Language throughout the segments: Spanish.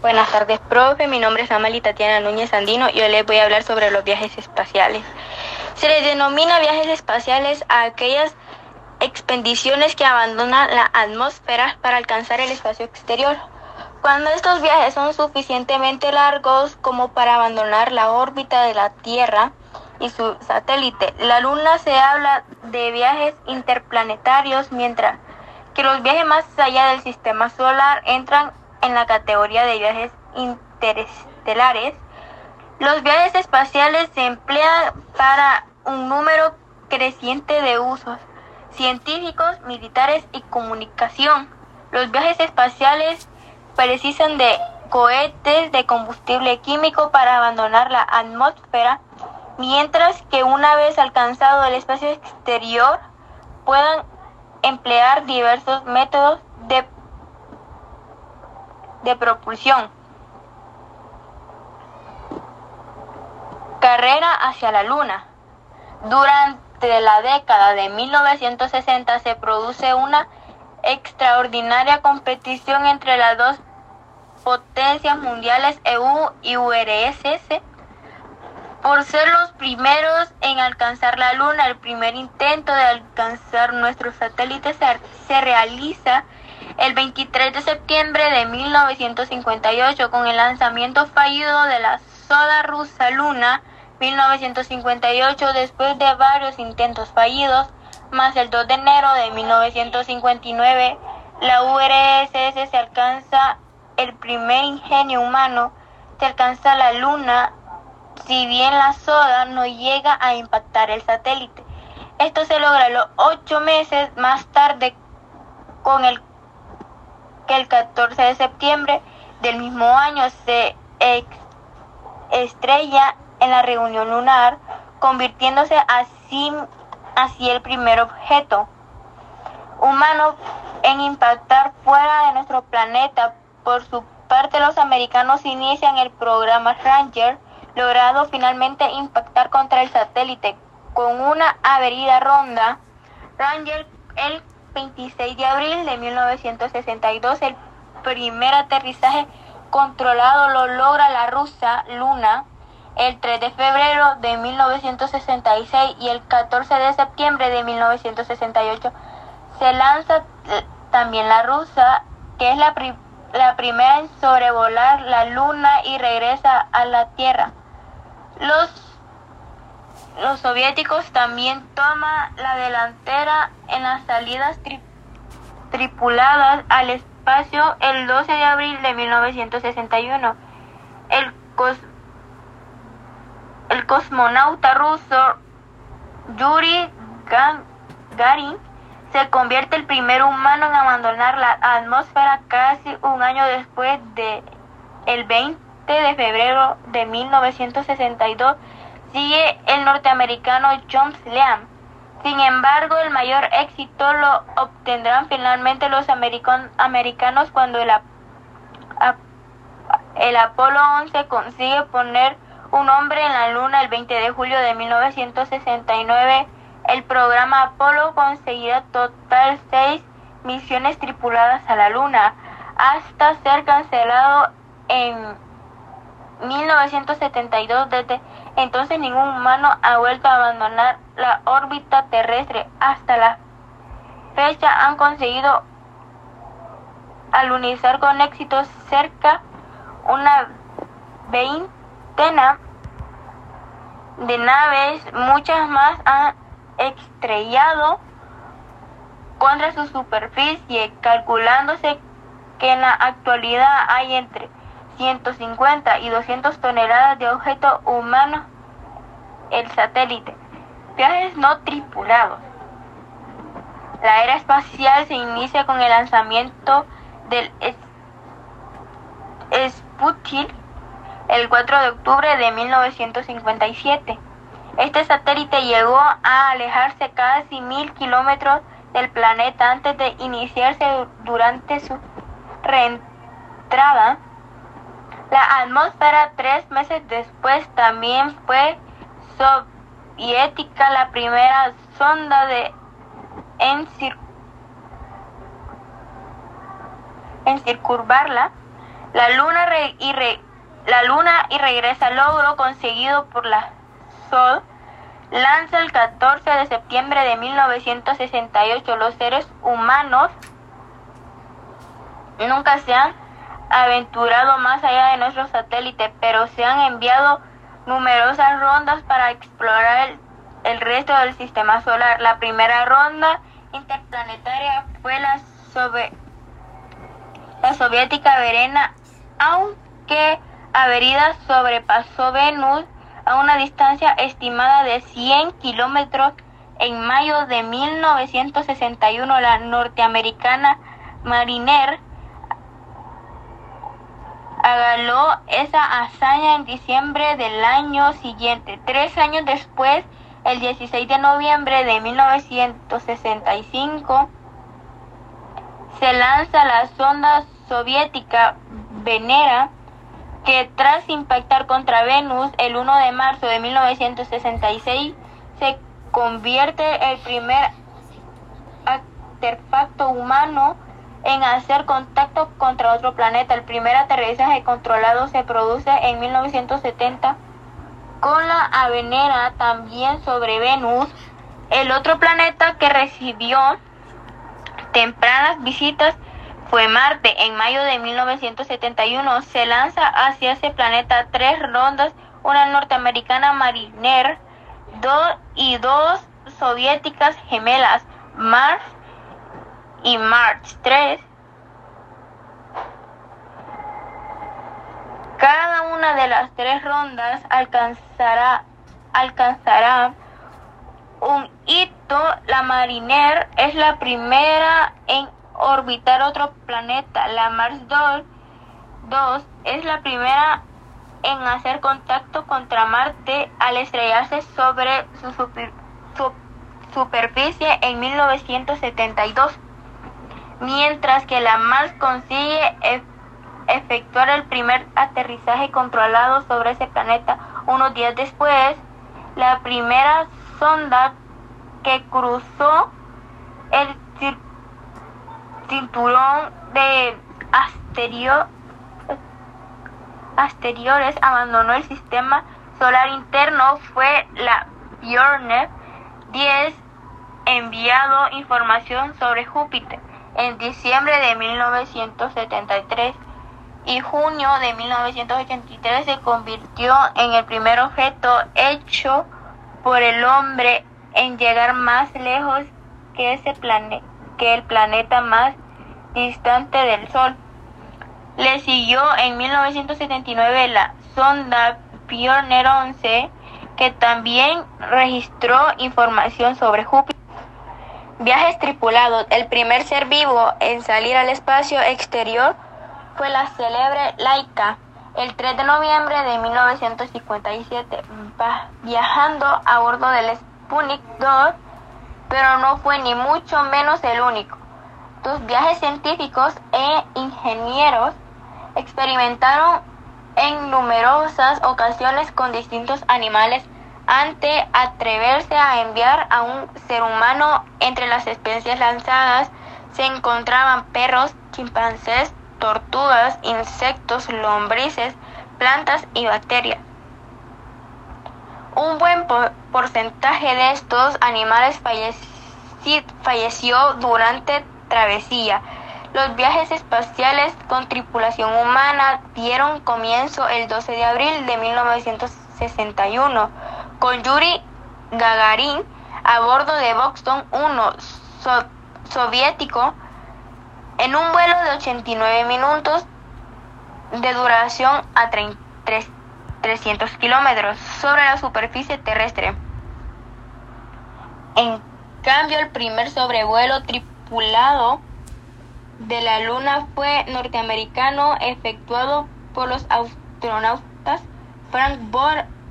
Buenas tardes, profe. Mi nombre es Amalie Tatiana Núñez Andino y hoy les voy a hablar sobre los viajes espaciales. Se les denomina viajes espaciales a aquellas expediciones que abandonan la atmósfera para alcanzar el espacio exterior. Cuando estos viajes son suficientemente largos como para abandonar la órbita de la Tierra y su satélite, la Luna se habla de viajes interplanetarios, mientras que los viajes más allá del sistema solar entran en la categoría de viajes interestelares. Los viajes espaciales se emplean para un número creciente de usos científicos, militares y comunicación. Los viajes espaciales precisan de cohetes de combustible químico para abandonar la atmósfera, mientras que una vez alcanzado el espacio exterior puedan emplear diversos métodos de de propulsión. Carrera hacia la Luna. Durante la década de 1960 se produce una extraordinaria competición entre las dos potencias mundiales EU y URSS por ser los primeros en alcanzar la Luna. El primer intento de alcanzar nuestro satélite se realiza el 23 de septiembre de 1958 con el lanzamiento fallido de la soda rusa Luna 1958 después de varios intentos fallidos, más el 2 de enero de 1959 la URSS se alcanza el primer ingenio humano, se alcanza la Luna, si bien la soda no llega a impactar el satélite. Esto se logra los ocho meses más tarde con el que el 14 de septiembre del mismo año se estrella en la reunión lunar, convirtiéndose así, así el primer objeto humano en impactar fuera de nuestro planeta. Por su parte, los americanos inician el programa Ranger, logrado finalmente impactar contra el satélite con una avenida ronda. Ranger, el 26 de abril de 1962, el primer aterrizaje controlado lo logra la rusa Luna. El 3 de febrero de 1966 y el 14 de septiembre de 1968 se lanza eh, también la rusa, que es la, la primera en sobrevolar la Luna y regresa a la Tierra. Los los soviéticos también toman la delantera en las salidas tripuladas al espacio el 12 de abril de 1961. El, el cosmonauta ruso Yuri Gagarin se convierte el primer humano en abandonar la atmósfera casi un año después de el 20 de febrero de 1962 sigue el norteamericano John Liam. Sin embargo, el mayor éxito lo obtendrán finalmente los americanos cuando el, el Apolo 11 consigue poner un hombre en la Luna el 20 de julio de 1969. El programa Apolo conseguirá total seis misiones tripuladas a la Luna, hasta ser cancelado en 1972 desde entonces ningún humano ha vuelto a abandonar la órbita terrestre. Hasta la fecha han conseguido alunizar con éxito cerca una veintena de naves, muchas más han estrellado contra su superficie, calculándose que en la actualidad hay entre 150 y 200 toneladas de objetos humanos el satélite. Viajes no tripulados. La era espacial se inicia con el lanzamiento del Sputnik el 4 de octubre de 1957. Este satélite llegó a alejarse casi mil kilómetros del planeta antes de iniciarse durante su reentrada la atmósfera tres meses después también fue soviética la primera sonda de en, circunvarla. la luna, y la luna y regresa logro conseguido por la Sol lanza el 14 de septiembre de 1968 los seres humanos nunca se han aventurado más allá de nuestro satélite, pero se han enviado numerosas rondas para explorar el, resto del sistema solar. La primera ronda interplanetaria fue la, la soviética Verena, aunque Averida sobrepasó Venus a una distancia estimada de 100 kilómetros. En mayo de 1961, la norteamericana Mariner agaló esa hazaña en diciembre del año siguiente. Tres años después, el 16 de noviembre de 1965, se lanza la sonda soviética Venera, que tras impactar contra Venus el 1 de marzo de 1966, se convierte el primer artefacto humano en hacer contacto contra otro planeta. El primer aterrizaje controlado se produce en 1970 con la Avenera también sobre Venus. El otro planeta que recibió tempranas visitas fue Marte. En mayo de 1971 se lanza hacia ese planeta tres rondas, una norteamericana Mariner dos y dos soviéticas gemelas, Mars y March 3, cada una de las tres rondas alcanzará, alcanzará un hito. La Mariner es la primera en orbitar otro planeta. La Mars 2, 2 es la primera en hacer contacto contra Marte al estrellarse sobre su, su superficie en 1972 mientras que la Mars consigue efectuar el primer aterrizaje controlado sobre ese planeta unos días después. La primera sonda que cruzó el cinturón de asteroides abandonó el sistema solar interno fue la Björner 10 enviado información sobre Júpiter en diciembre de 1973 y junio de 1983 se convirtió en el primer objeto hecho por el hombre en llegar más lejos que, ese que el planeta más distante del Sol. Le siguió en 1979 la sonda Pioneer 11 que también registró información sobre Júpiter. Viajes tripulados. El primer ser vivo en salir al espacio exterior fue la célebre Laika, el 3 de noviembre de 1957, viajando a bordo del Sputnik 2, pero no fue ni mucho menos el único. Sus viajes científicos e ingenieros experimentaron en numerosas ocasiones con distintos animales ante atreverse a enviar a un ser humano entre las especies lanzadas se encontraban perros, chimpancés, tortugas, insectos, lombrices, plantas y bacterias. Un buen porcentaje de estos animales falleció durante travesía. Los viajes espaciales con tripulación humana dieron comienzo el 12 de abril de 1961 con Yuri Gagarin a bordo de Boston 1 soviético en un vuelo de 89 minutos de duración a 300 kilómetros sobre la superficie terrestre. En cambio, el primer sobrevuelo tripulado de la Luna fue norteamericano efectuado por los astronautas Frank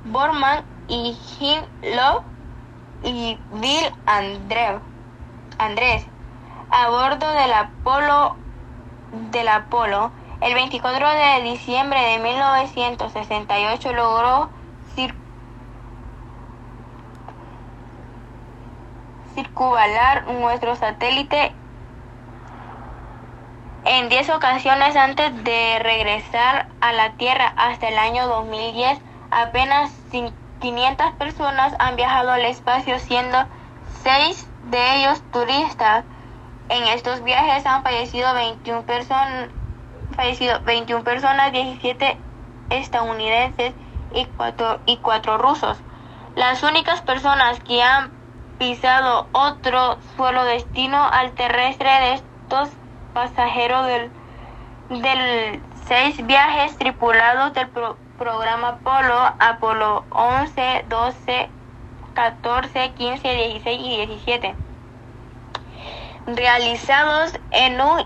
Borman y Jim Love y Bill Andrés a bordo del Apolo del Apolo el 24 de diciembre de 1968 logró circunvalar nuestro satélite en 10 ocasiones antes de regresar a la Tierra hasta el año 2010. Apenas 500 personas han viajado al espacio, siendo 6 de ellos turistas. En estos viajes han fallecido 21 personas, fallecido 21 personas, 17 estadounidenses y 4, y 4 rusos. Las únicas personas que han pisado otro suelo destino al terrestre de estos pasajeros del, del seis viajes tripulados del programa Apolo, Apolo 11, 12, 14, 15, 16 y 17, realizados en un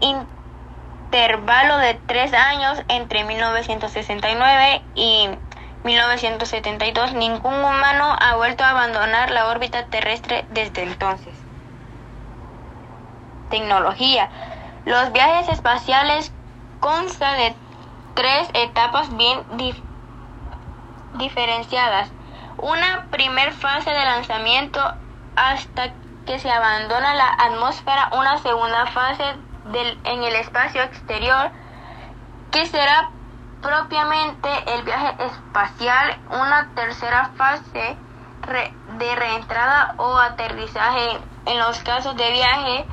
intervalo de tres años entre 1969 y 1972, ningún humano ha vuelto a abandonar la órbita terrestre desde entonces. Tecnología. Los viajes espaciales constan de tres etapas bien diferenciadas. Una primer fase de lanzamiento hasta que se abandona la atmósfera, una segunda fase del, en el espacio exterior que será propiamente el viaje espacial, una tercera fase de reentrada o aterrizaje en los casos de viaje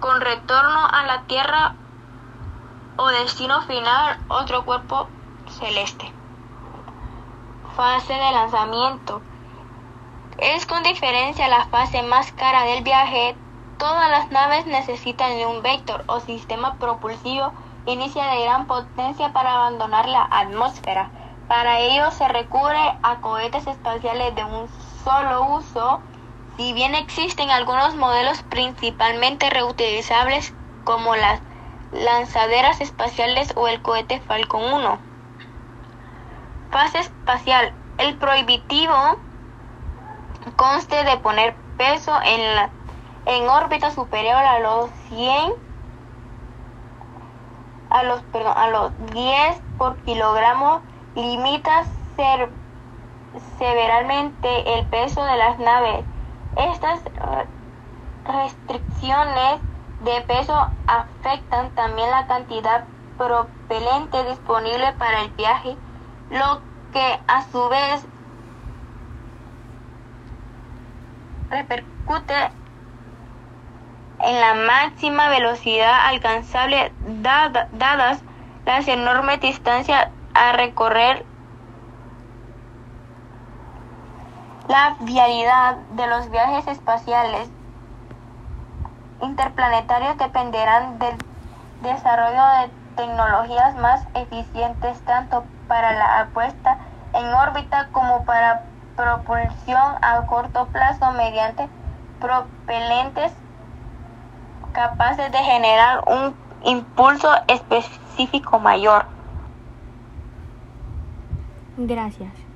con retorno a la Tierra o destino final otro cuerpo celeste. Fase de lanzamiento. Es con diferencia la fase más cara del viaje. Todas las naves necesitan de un vector o sistema propulsivo inicia de gran potencia para abandonar la atmósfera. Para ello se recurre a cohetes espaciales de un solo uso, si bien existen algunos modelos principalmente reutilizables como las lanzaderas espaciales o el cohete Falcon 1. Fase espacial. El prohibitivo conste de poner peso en, la, en órbita superior a los 100 a los, perdón, a los 10 por kilogramo limita ser, severamente el peso de las naves. Estas restricciones de peso afectan también la cantidad propelente disponible para el viaje, lo que a su vez repercute en la máxima velocidad alcanzable dadas las enormes distancias a recorrer. La vialidad de los viajes espaciales interplanetarios dependerán del desarrollo de tecnologías más eficientes tanto para la apuesta en órbita como para propulsión a corto plazo mediante propelentes capaces de generar un impulso específico mayor. Gracias.